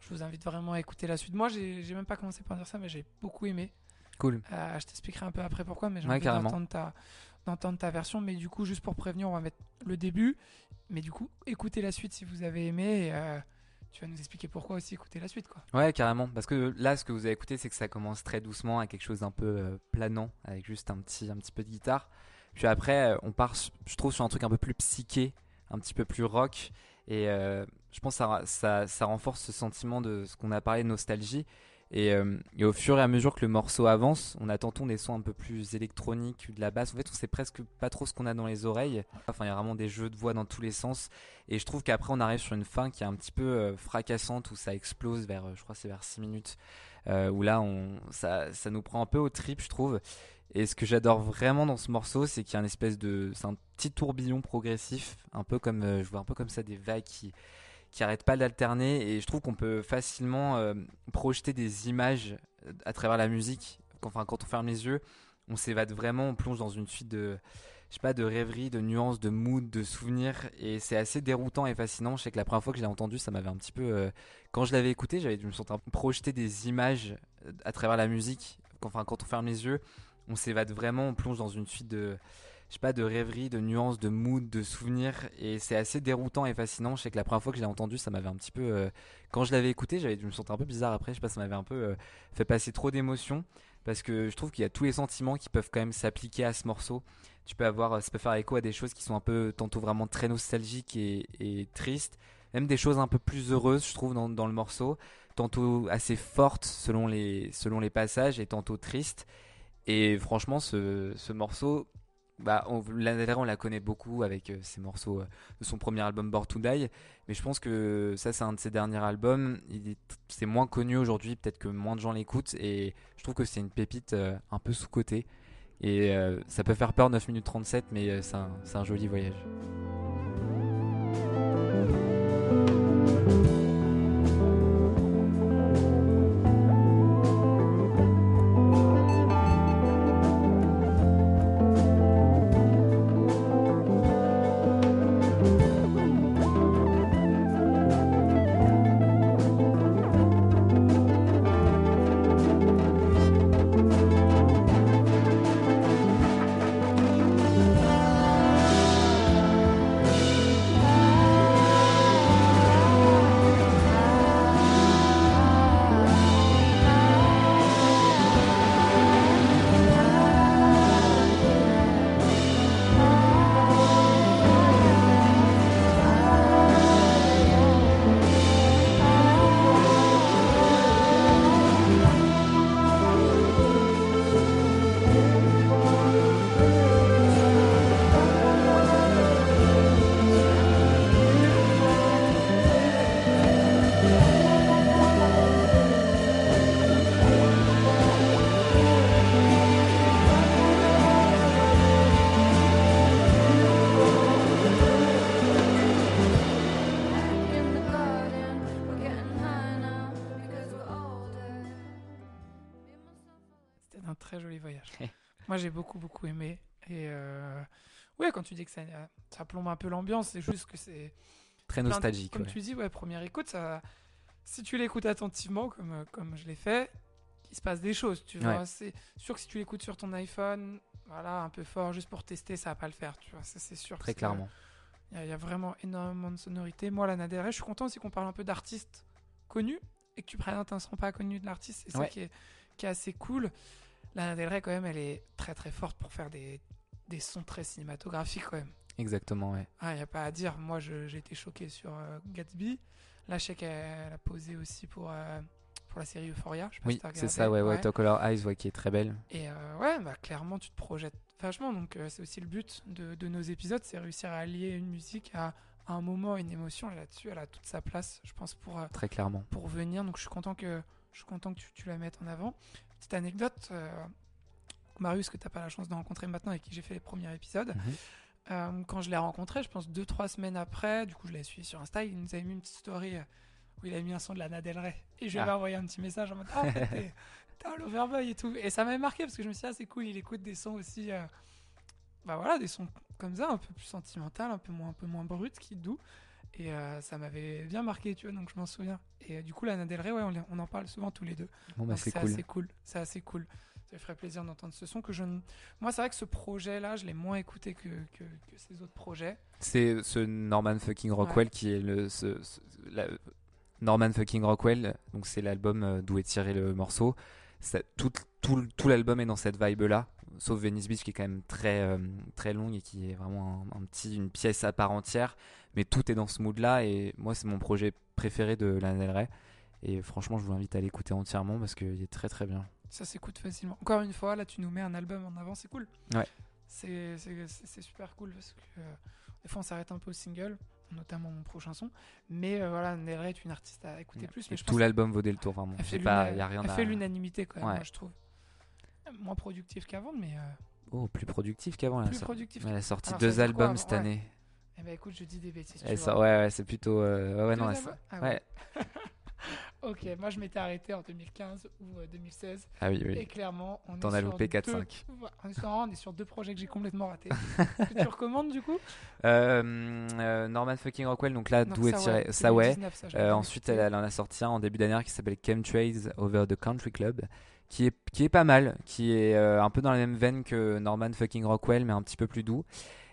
je vous invite vraiment à écouter la suite. Moi, j'ai même pas commencé par dire ça, mais j'ai beaucoup aimé. Cool. Euh, je t'expliquerai un peu après pourquoi, mais j'ai Ouais, envie d'entendre ta, d'entendre ta version. Mais du coup, juste pour prévenir, on va mettre le début. Mais du coup, écoutez la suite si vous avez aimé. Et, euh, tu vas nous expliquer pourquoi aussi écouter la suite, quoi. Ouais, carrément. Parce que là, ce que vous avez écouté, c'est que ça commence très doucement à quelque chose d'un peu euh, planant, avec juste un petit, un petit peu de guitare. Puis après, on part, je trouve, sur un truc un peu plus psyché, un petit peu plus rock. Et euh, je pense que ça, ça, ça renforce ce sentiment de ce qu'on a parlé de nostalgie. Et, euh, et au fur et à mesure que le morceau avance, on a tantôt des sons un peu plus électroniques, de la basse. En fait, on sait presque pas trop ce qu'on a dans les oreilles. Enfin, il y a vraiment des jeux de voix dans tous les sens. Et je trouve qu'après, on arrive sur une fin qui est un petit peu euh, fracassante, où ça explose vers, euh, je crois, c'est vers 6 minutes, où là, ça, ça nous prend un peu au trip, je trouve. Et ce que j'adore vraiment dans ce morceau, c'est qu'il y a une espèce de, c'est un petit tourbillon progressif, un peu comme, je vois un peu comme ça des vagues qui, qui arrêtent pas d'alterner. Et je trouve qu'on peut facilement euh, projeter des images euh, à travers la musique. Enfin, quand on ferme les yeux, on s'évade vraiment, on plonge dans une suite de, je sais pas, de rêveries, de nuances, de mood, de souvenirs. Et c'est assez déroutant et fascinant. Je sais que la première fois que je l'ai entendu, ça m'avait un petit peu. euh, quand je l'avais écouté, j'avais, je me peu projeter des images à travers la musique. Enfin, quand on ferme les yeux, on s'évade vraiment, on plonge dans une suite de. Je sais pas, de rêveries, de nuances, de mood, de souvenirs. Et c'est assez déroutant et fascinant. Je sais que la première fois que je l'ai entendu, ça m'avait un petit peu. euh, quand je l'avais écouté, j'avais, je me sentais un peu bizarre après. Je sais pas, ça m'avait un peu euh, fait passer trop d'émotions. Parce que je trouve qu'il y a tous les sentiments qui peuvent quand même s'appliquer à ce morceau tu peux avoir, ça peut faire écho à des choses qui sont un peu tantôt vraiment très nostalgiques et, et tristes, même des choses un peu plus heureuses, je trouve, dans, le morceau, tantôt assez fortes selon les, selon les passages et tantôt tristes. Et franchement, ce morceau, bah, on, on la connaît beaucoup avec euh, ces morceaux euh, de son premier album Born to Die, mais je pense que ça, c'est un de ses derniers albums. C'est moins connu aujourd'hui, peut-être que moins de gens l'écoutent, et je trouve que c'est une pépite euh, un peu sous-cotée. Et euh, ça peut faire peur 9 minutes 37, mais c'est un, un joli voyage. J'ai beaucoup, beaucoup aimé. Et euh, ouais, quand tu dis que ça, ça plombe un peu l'ambiance, c'est juste que c'est. Très de- nostalgique. Comme ouais. tu dis, ouais, première écoute, ça, si tu l'écoutes attentivement, comme, euh, comme je l'ai fait, il se passe des choses. Tu vois, Ouais. c'est sûr que si tu l'écoutes sur ton iPhone, voilà, un peu fort, juste pour tester, ça va pas le faire. Tu vois, ça, c'est sûr. Très clairement. Il y, a- il y a vraiment énormément de sonorités. Moi, Lana Del Rey, je suis content aussi qu'on parle un peu d'artistes connus et que tu présentes un son pas connu de l'artiste. C'est ça qui est, qui est assez cool. Lana Del Rey, quand même, elle est très très forte pour faire des, des sons très cinématographiques, quand même. Exactement, ouais. Il n'y a pas à dire. Moi, j'ai été choqué sur euh, Gatsby. Là, je sais qu'elle a posé aussi pour, euh, pour la série Euphoria. Je si Oui, c'est ça, ouais, ouais. Talk Color Eyes, ouais, qui est très belle. Et euh, ouais, bah, clairement, tu te projettes vachement. Donc, c'est aussi le but de, de nos épisodes c'est réussir à allier une musique à, un moment, une émotion. Et là-dessus, elle a toute sa place, je pense, pour, Très clairement. pour venir. Donc, je suis content que, je suis content que tu, tu la mettes en avant. Petite anecdote euh, Marius, que tu n'as pas la chance de rencontrer maintenant, avec qui j'ai fait les premiers épisodes. Mhm. Euh, quand je l'ai rencontré, je pense deux trois semaines après, du coup je l'ai suivi sur Insta, il nous avait mis une petite story euh, où il a mis un son de Lana Del Rey et je lui avais Ah. envoyé un petit message en mode ah t'es- t'es un Loverboy et tout et ça m'avait marqué parce que je me suis dit ah c'est cool il écoute des sons aussi euh, bah voilà des sons comme ça un peu plus sentimental un peu moins un peu moins brut qui doux et euh, ça m'avait bien marqué tu vois donc je m'en souviens et euh, du coup Lana Del Rey ouais on, en parle souvent tous les deux Bon, bah, c'est cool. assez cool. C'est assez cool. Ça me ferait plaisir d'entendre ce son que je. Moi, c'est vrai que ce projet-là, je l'ai moins écouté que, que, que ces autres projets. C'est ce Norman fucking Rockwell qui est le, ce, ce- la- Norman fucking Rockwell, donc c'est l'album euh, d'où est tiré le morceau. Ça- tout tout, tout l'album est dans cette vibe-là, sauf Venice Beach qui est quand même très, euh, très longue et qui est vraiment un, un petit, une pièce à part entière. Mais tout est dans ce mood-là et moi, c'est mon projet préféré de Lana Del Rey. Et franchement, je vous invite à l'écouter entièrement parce qu'il est très très bien. Ça s'écoute facilement. Encore une fois, là, tu nous mets un album en avant, c'est cool. Ouais. C'est super cool parce que euh, des fois, on s'arrête un peu au single, notamment mon prochain son. Mais euh, voilà, Del Rey est une artiste à écouter plus. Mais je tout l'album vaudait le tour, vraiment. Elle fait C'est pas, l'una- y a rien elle à... fait l'unanimité quand même, Ouais. moi, je trouve. Moins productif qu'avant, mais euh, Oh, plus productif qu'avant. Elle, plus sor- productif. elle a sorti Alors, deux albums cette Ouais. année. Eh ben écoute, je dis des bêtises. tu Elle vois. sort- ouais, ouais, c'est plutôt. euh, ouais, non, elle Ah ouais. Ok, moi je m'étais arrêté en 2015 ou euh, 2016. Ah oui, Et oui. clairement, on T'en as loupé deux- 4-5. Ouais, on, est sur, deux projets que j'ai complètement ratés. que tu recommandes du coup? Euh, euh, Norman fucking Rockwell, donc là, d'où est tiré ouais, Ça, ouais. 2019, ça, je Euh, l'avais ensuite, elle, elle en a sorti un en début d'année qui s'appelle Chemtrails Over the Country Club, qui est, qui est pas mal, qui est euh, un peu dans la même veine que Norman fucking Rockwell, mais un petit peu plus doux.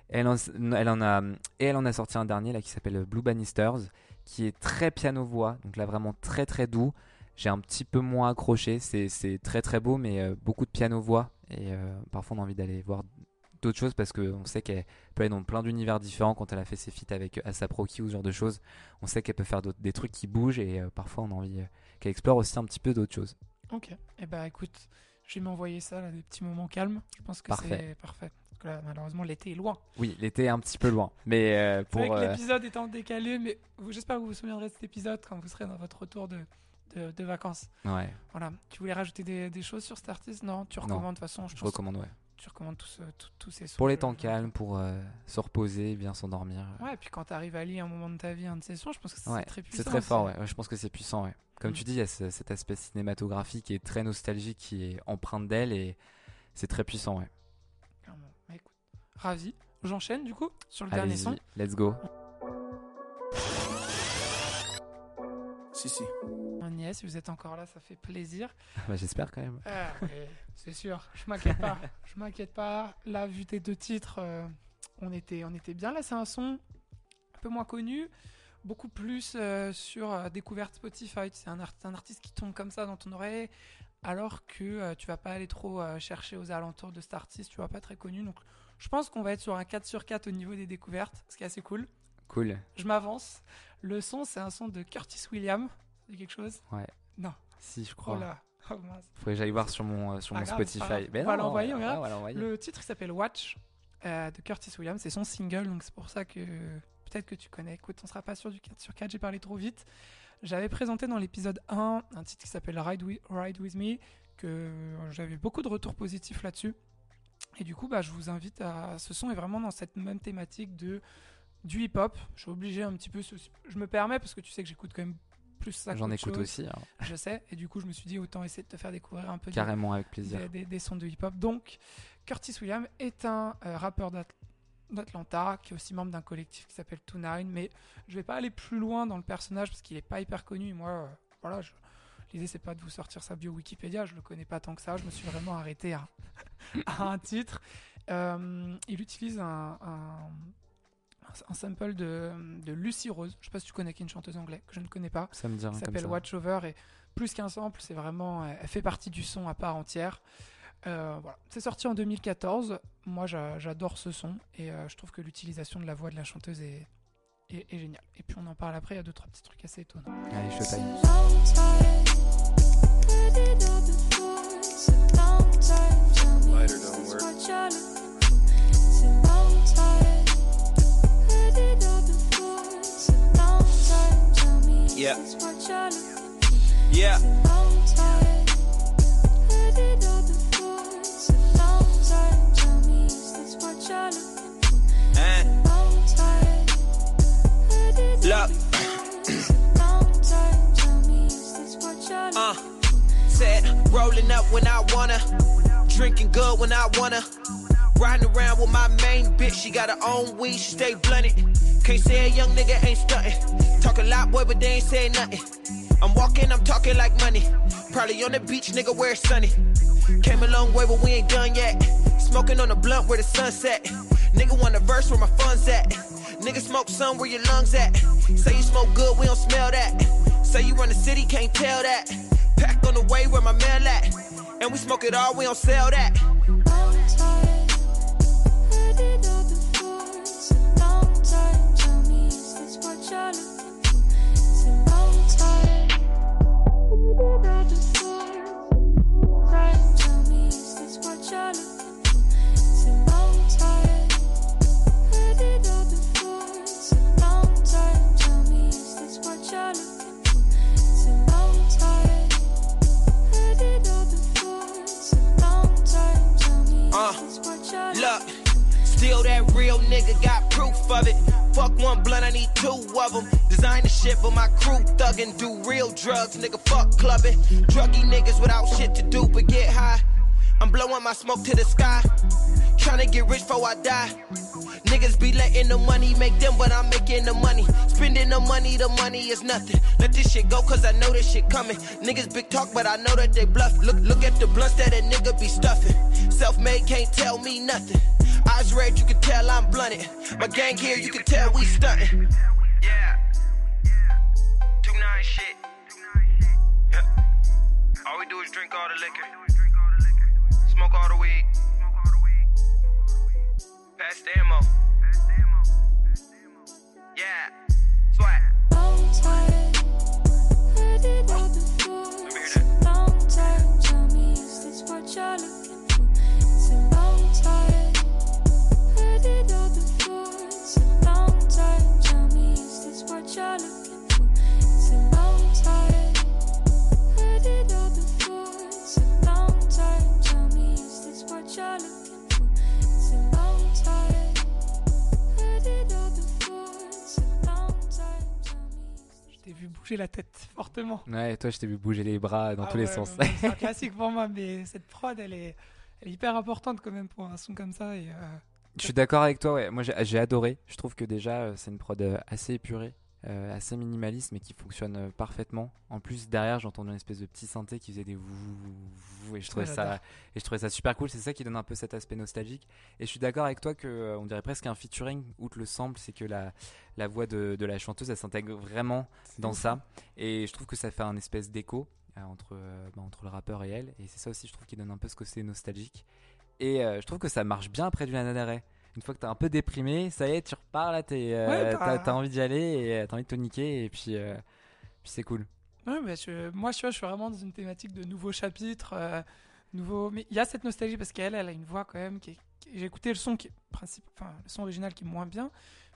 Elle elle en a, et elle en a sorti un dernier là qui s'appelle Blue Bannisters, qui est très piano-voix, donc là vraiment très très doux. J'ai un petit peu moins accroché, c'est très très beau, mais euh, beaucoup de piano-voix, et euh, parfois on a envie d'aller voir d'autres choses parce qu'on sait qu'elle peut aller dans plein d'univers différents quand elle a fait ses feats avec Asap Rocky ou ce genre de choses. On sait qu'elle peut faire des trucs qui bougent et parfois on a envie qu'elle explore aussi un petit peu d'autres choses. Ok, et eh bah écoute, je vais m'envoyer ça, là, des petits moments calmes. Je pense que c'est parfait. Parce que là, malheureusement, l'été est loin. Oui, l'été est un petit peu loin, mais euh, C'est vrai pour que euh, l'épisode étant décalé, mais j'espère que vous vous souviendrez de cet épisode quand vous serez dans votre retour de, de, de vacances. ouais, Voilà. Tu voulais rajouter des, des choses sur cet artiste? Non, tu recommandes de toute façon. Je, je pense recommande ouais. Tu recommandes tous, euh, tous- tous ces sons. Pour les temps je- calmes, pour euh, se reposer, bien s'endormir. Ouais, et puis quand tu arrives à lire un moment de ta vie un de ces sons, je pense que c'est Ouais, très puissant. c'est très fort, ouais. Je pense que c'est puissant, ouais. Comme Mm. tu dis, il y a ce- cet aspect cinématographique est très nostalgique, qui est empreinte d'elle et c'est très puissant, ouais. Bah, écoute, ravi. J'enchaîne du coup sur le dernier son. Let's go. Si, vous êtes encore là, ça fait plaisir. Bah, J'espère quand même. Ah, c'est sûr, je m'inquiète pas. Je m'inquiète pas. Là, vu tes deux titres, euh, on, était, on était bien. Là, c'est un son un peu moins connu, beaucoup plus euh, sur euh, découverte Spotify. C'est un, art- un artiste qui tombe comme ça dans ton oreille, alors que euh, tu vas pas aller trop euh, chercher aux alentours de cet artiste, tu vois, pas très connu. Donc, je pense qu'on va être sur un 4 sur 4 au niveau des découvertes, ce qui est assez cool. Cool. Je m'avance. Le son, c'est un son de Curtis Williams. C'est quelque chose Ouais. Non. Si, je Oh crois. là. Oh mince. Faudrait que j'alle voir sur mon, euh, sur mon grave, Spotify. Mais On va l'envoyer, on verra. on va l'envoyer. Le titre il s'appelle Watch euh, de Curtis Williams, c'est son single, donc c'est pour ça que peut-être que tu connais. Écoute, on sera pas sûr du 4 sur 4, j'ai parlé trop vite. J'avais présenté dans l'épisode 1 un titre qui s'appelle Ride, Wi- Ride With Me, que j'avais beaucoup de retours positifs là-dessus. Et du coup, bah, je vous invite à. Ce son est vraiment dans cette même thématique de du hip-hop. Je suis obligé un petit peu. Je me permets parce que tu sais que j'écoute quand même plus ça. J'en écoute chose, aussi, hein. Je sais. Et du coup, je me suis dit autant essayer de te faire découvrir un peu carrément avec plaisir. des, des- des sons de hip-hop. Donc, Curtis Williams est un euh, rappeur d'At- d'Atlanta qui est aussi membre d'un collectif qui s'appelle Two Nine. Mais je vais pas aller plus loin dans le personnage parce qu'il est pas hyper connu. Moi, euh, voilà, je- l'idée c'est pas de vous sortir sa bio Wikipédia. Je le connais pas tant que ça. Je me suis vraiment arrêté à, à un titre. Euh, il utilise un, un- un sample de, de Lucy Rose. Je sais pas si tu connais qui est une chanteuse anglaise que je ne connais pas Ça me dit rien qui comme s'appelle ça. Watch Over et plus qu'un sample, c'est vraiment, elle fait partie du son à part entière. Euh, voilà. C'est sorti en 2014. Moi, j'a- j'adore ce son et euh, je trouve que l'utilisation de la voix de la chanteuse est, est, est géniale. Et puis on en parle après. Il y a deux trois petits trucs assez étonnants. Allez, je taille. Yeah. Yeah. Look. Uh, said rolling up when I wanna, drinking good when I wanna, riding around with my main bitch. She got her own weed, she stay blunted. Can't say a young nigga ain't stunting. Talk a lot, boy, but they ain't say nothing. I'm walking, I'm talking like money. Probably on the beach, nigga, where it's sunny. Came a long way, but we ain't done yet. Smoking on the blunt where the sun set. Nigga want a verse where my funds at. Nigga smoke some where your lungs at. Say you smoke good, we don't smell that. Say you run the city, can't tell that. Pack on the way where my mail at. And we smoke it all, we don't sell that. That real nigga got proof of it. Fuck one blunt, I need two of them. Design the shit, but my crew thuggin'. Do real drugs, nigga, fuck clubbing. Druggy niggas without shit to do but get high. I'm blowing my smoke to the sky. Tryna get rich before I die. Niggas be letting the money make them, but I'm making the money. Spending the money, the money is nothing. Let this shit go, cause I know this shit coming. Niggas big talk, but I know that they bluff. Look, look at the blunts that a nigga be stuffing. Self made can't tell me nothing. Eyes red, you can tell I'm blunted. My gang here, you can tell we stunting. Yeah. Two nine shit. Yeah. All we do is drink all the liquor. Smoke all the weed. Pass the ammo. Yeah. Swag. Long time, heard it all before. It's a long time. Tell me, is this what you're looking for? It's a long time, la tête fortement. Ouais, toi, je t'ai vu bouger les bras dans Ah tous les sens. C'est un classique pour moi, mais cette prod, elle est, elle est hyper importante quand même pour un son comme ça. Et, euh, Je suis d'accord avec toi, ouais. Moi, j'ai adoré. Je trouve que déjà, euh, c'est une prod euh, assez épurée, euh, assez minimaliste, mais qui fonctionne parfaitement. En plus, derrière, j'ai entendu une espèce de petit synthé qui faisait des vou, vou, vou, et je trouvais Ouais, ça, et je trouvais ça super cool. C'est ça qui donne un peu cet aspect nostalgique. Et je suis d'accord avec toi que euh, on dirait presque un featuring. Outre le sample, c'est que la, la voix de, de la chanteuse, elle s'intègre vraiment dans ouf, ça. Et je trouve que ça fait un espèce d'écho entre, euh, bah, entre le rappeur et elle. Et c'est ça aussi, je trouve, qui donne un peu ce côté nostalgique. Et euh, je trouve que ça marche bien après du Lana Del Rey. Une fois que t'es un peu déprimé, ça y est, tu repars là, euh, Ouais, t'as, bah. t'as envie d'y aller et euh, t'as envie de te niquer. Et puis, puis c'est cool. Ouais, je- moi, tu vois, je suis vraiment dans une thématique de nouveaux chapitres, nouveaux. Mais il y a cette nostalgie parce qu'elle, elle a une voix quand même qui. est- qui- J'ai écouté le son qui est principe, enfin le son original qui est moins bien,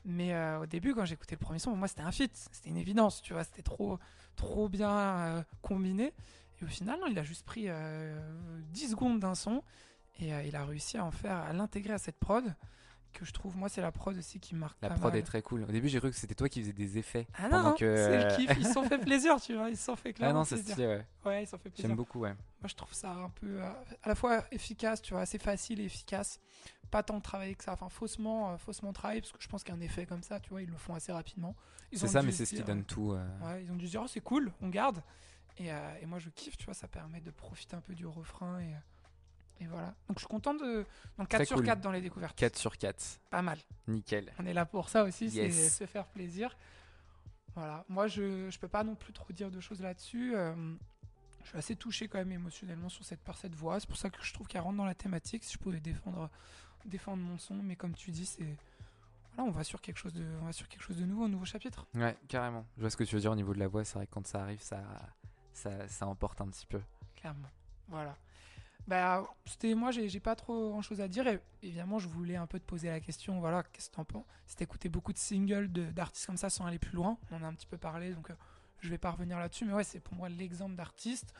mais euh, au début, quand j'ai écouté le premier son, pour moi, c'était un feat, c'était une évidence, tu vois, c'était trop, trop bien euh, combiné. Et au final, non, il a juste pris euh, 10 secondes d'un son et euh, il a réussi à en faire, à l'intégrer à cette prod que je trouve, moi, c'est la prod aussi qui me marque. La pas prod mal. est très cool. Au début, j'ai cru que c'était toi qui faisais des effets. Ah non, que... c'est le kiff. Ils se sont fait plaisir, tu vois. Ils se sont fait Ah clairement non, c'est stylé, ouais. Ouais, ils se sont fait plaisir. J'aime beaucoup, ouais. Moi, je trouve ça un peu euh, à la fois efficace, tu vois, assez facile et efficace. Pas tant travaillé que ça, enfin faussement, euh, faussement travaillé, parce que je pense qu'un effet comme ça, tu vois, ils le font assez rapidement. C'est ça, mais c'est ce qui donne tout. euh, Ouais, ils ont dû se dire, oh, c'est cool, on garde. Et, euh, et moi, je kiffe, tu vois, ça permet de profiter un peu du refrain. Et, et voilà. Donc, je suis content de. Donc, 4 Très sur cool. 4 dans les découvertes. 4 sur 4. Pas mal. Nickel. On est là pour ça aussi, Yes. c'est se faire plaisir. Voilà. Moi, je, je peux pas non plus trop dire de choses là-dessus. Euh, je suis assez touché quand même émotionnellement sur cette, par cette voix. C'est pour ça que je trouve qu'elle rentre dans la thématique. Si je pouvais défendre, défendre mon son, mais comme tu dis, c'est. Voilà, on va sur quelque chose de, on va sur quelque chose de nouveau, un nouveau chapitre. Ouais, carrément. Je vois ce que tu veux dire au niveau de la voix. C'est vrai que quand ça arrive, ça, ça, ça emporte un petit peu. Clairement. Voilà. Bah, c'était moi, j'ai pas trop grand chose à dire. Et évidemment, je voulais un peu te poser la question. Voilà, qu'est-ce que t'en penses? Si t'écoutais beaucoup de singles d'artistes comme ça sans aller plus loin, on en a un petit peu parlé, donc euh, je vais pas revenir là-dessus. Mais ouais, c'est pour moi l'exemple d'artiste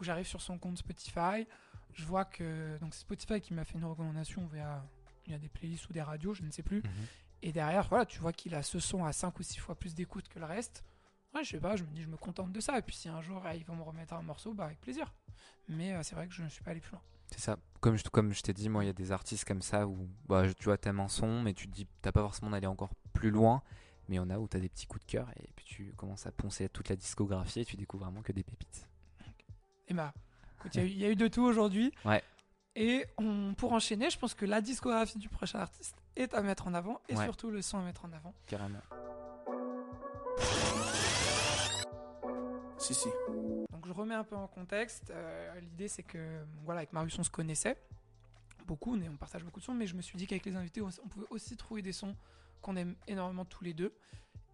où j'arrive sur son compte Spotify. Je vois que. Donc, c'est Spotify qui m'a fait une recommandation via. Il y a des playlists ou des radios, je ne sais plus. Et derrière, voilà, tu vois qu'il a ce son à 5 ou 6 fois plus d'écoute que le reste. Ouais, je sais pas, je me dis, je me contente de ça. Et puis si un jour, ils vont me remettre un morceau, bah avec plaisir. Mais euh, c'est vrai que je ne suis pas allé plus loin. C'est ça. Comme je, comme je t'ai dit, moi, il y a des artistes comme ça où bah, tu vois, t'aimes un son, mais tu te dis, t'as pas forcément d'aller encore plus loin. Mais il y en a où t'as des petits coups de cœur et puis tu commences à poncer toute la discographie et tu découvres vraiment que des pépites. Et bah, il y a eu- il y, a eu de tout aujourd'hui. Ouais. Et on, pour enchaîner, je pense que la discographie du prochain artiste est à mettre en avant. Et Ouais. surtout le son à mettre en avant. Carrément. Si, si. Donc je remets un peu en contexte. Euh, L'idée c'est que voilà, avec Marius on se connaissait beaucoup, on partage beaucoup de sons, mais je me suis dit qu'avec les invités on pouvait aussi trouver des sons qu'on aime énormément tous les deux.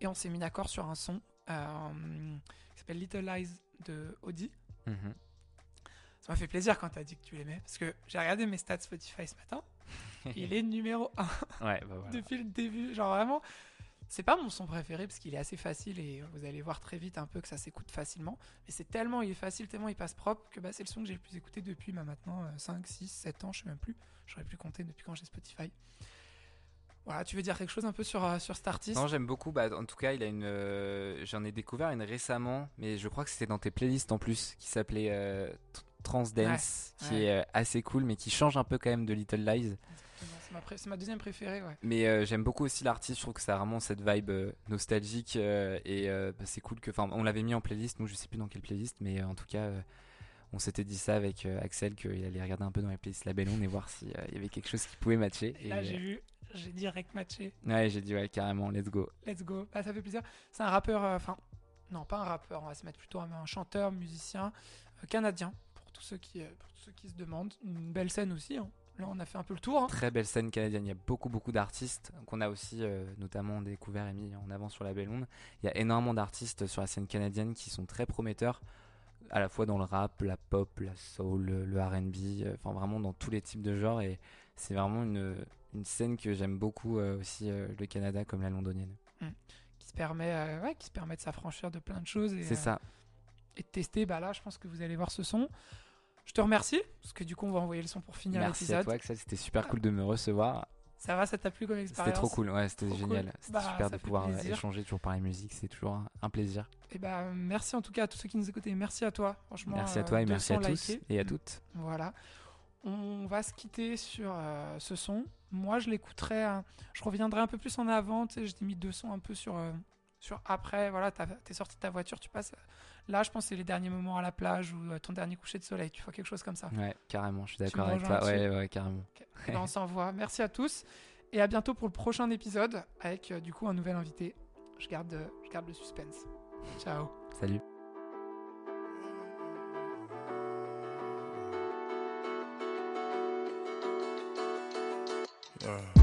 Et on s'est mis d'accord sur un son euh, qui s'appelle Little Lies de Audi. Mhm. Ça m'a fait plaisir quand t'as dit que tu l'aimais, parce que j'ai regardé mes stats Spotify ce matin. il est numéro 1 Ouais, bah voilà. depuis le début. Genre vraiment, c'est pas mon son préféré parce qu'il est assez facile et vous allez voir très vite un peu que ça s'écoute facilement. Mais c'est tellement il est facile, tellement il passe propre que bah, c'est le son que j'ai le plus écouté depuis bah, maintenant euh, 5, 6, 7 ans, je sais même plus. J'aurais plus compter depuis quand j'ai Spotify. Voilà, tu veux dire quelque chose un peu sur, euh, sur cet artiste? Non, j'aime beaucoup. Bah, en tout cas, il a une. euh, J'en ai découvert une récemment, mais je crois que c'était dans tes playlists en plus, qui s'appelait euh, Transdance, Ouais, qui ouais. est euh, assez cool, mais qui change un peu quand même de Little Lies. C'est ma, pré- c'est ma deuxième préférée, ouais. Mais euh, j'aime beaucoup aussi l'artiste. Je trouve que ça a vraiment cette vibe euh, nostalgique euh, et bah, c'est cool que. Enfin, on l'avait mis en playlist. Nous, je sais plus dans quelle playlist, mais en tout cas. on s'était dit ça avec Axel qu'il allait regarder un peu dans les playlists La Belle Onde et voir s'il y avait quelque chose qui pouvait matcher. Et là, j'ai vu, j'ai direct matché. Ouais, j'ai dit ouais, carrément, let's go. Let's go. Bah, ça fait plaisir. C'est un rappeur, euh, enfin, non, pas un rappeur, on va se mettre plutôt un, un chanteur, musicien euh, canadien, tous, ceux qui, euh, pour tous ceux qui se demandent. Une belle scène aussi. hein. Là, on a fait un peu le tour. hein. Très belle scène canadienne. Il y a beaucoup, beaucoup d'artistes qu'on a aussi euh, notamment découvert et mis en avant sur la Belle Onde. Il y a énormément d'artistes sur la scène canadienne qui sont très prometteurs, à la fois dans le rap, la pop, la soul, le, le RB, euh, enfin vraiment dans tous les types de genres. Et c'est vraiment une, une scène que j'aime beaucoup euh, aussi, euh, le Canada comme la londonienne. qui se permet, euh, ouais, qui se permet de s'affranchir de plein de choses C'est euh, ça. et de tester. Bah là, je pense que vous allez voir ce son. Je te remercie parce que du coup, on va envoyer le son pour finir Merci à l'épisode. toi, Axel. C'était super cool de me recevoir. Ça va, ça t'a plu comme expérience C'était trop cool. Ouais, c'était cool. génial. C'était Bah, super de pouvoir euh, plaisir. échanger, toujours parler musique. C'est toujours un, plaisir. Et bah, merci en tout cas à tous ceux qui nous écoutaient. Merci à toi, franchement. Merci à euh, toi et merci à 200 tous likés. et à toutes. Voilà. On va se quitter sur euh, ce son. Moi, je l'écouterai. je reviendrai un peu plus en avant. Tu sais, j'ai mis deux sons un peu sur, euh, sur après. Voilà, t'es sorti de ta voiture, tu passes. Là, je pense que c'est les derniers moments à la plage ou euh, ton dernier coucher de soleil. Tu vois quelque chose comme ça. Ouais, carrément. Je suis d'accord avec toi. Ouais, ouais, carrément. Eh ben, on s'envoie. Merci à tous. Et à bientôt pour le prochain épisode avec euh, du coup un nouvel invité. Je garde, euh, je garde le suspense. Ciao. Salut. Yeah.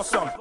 Va ensemble.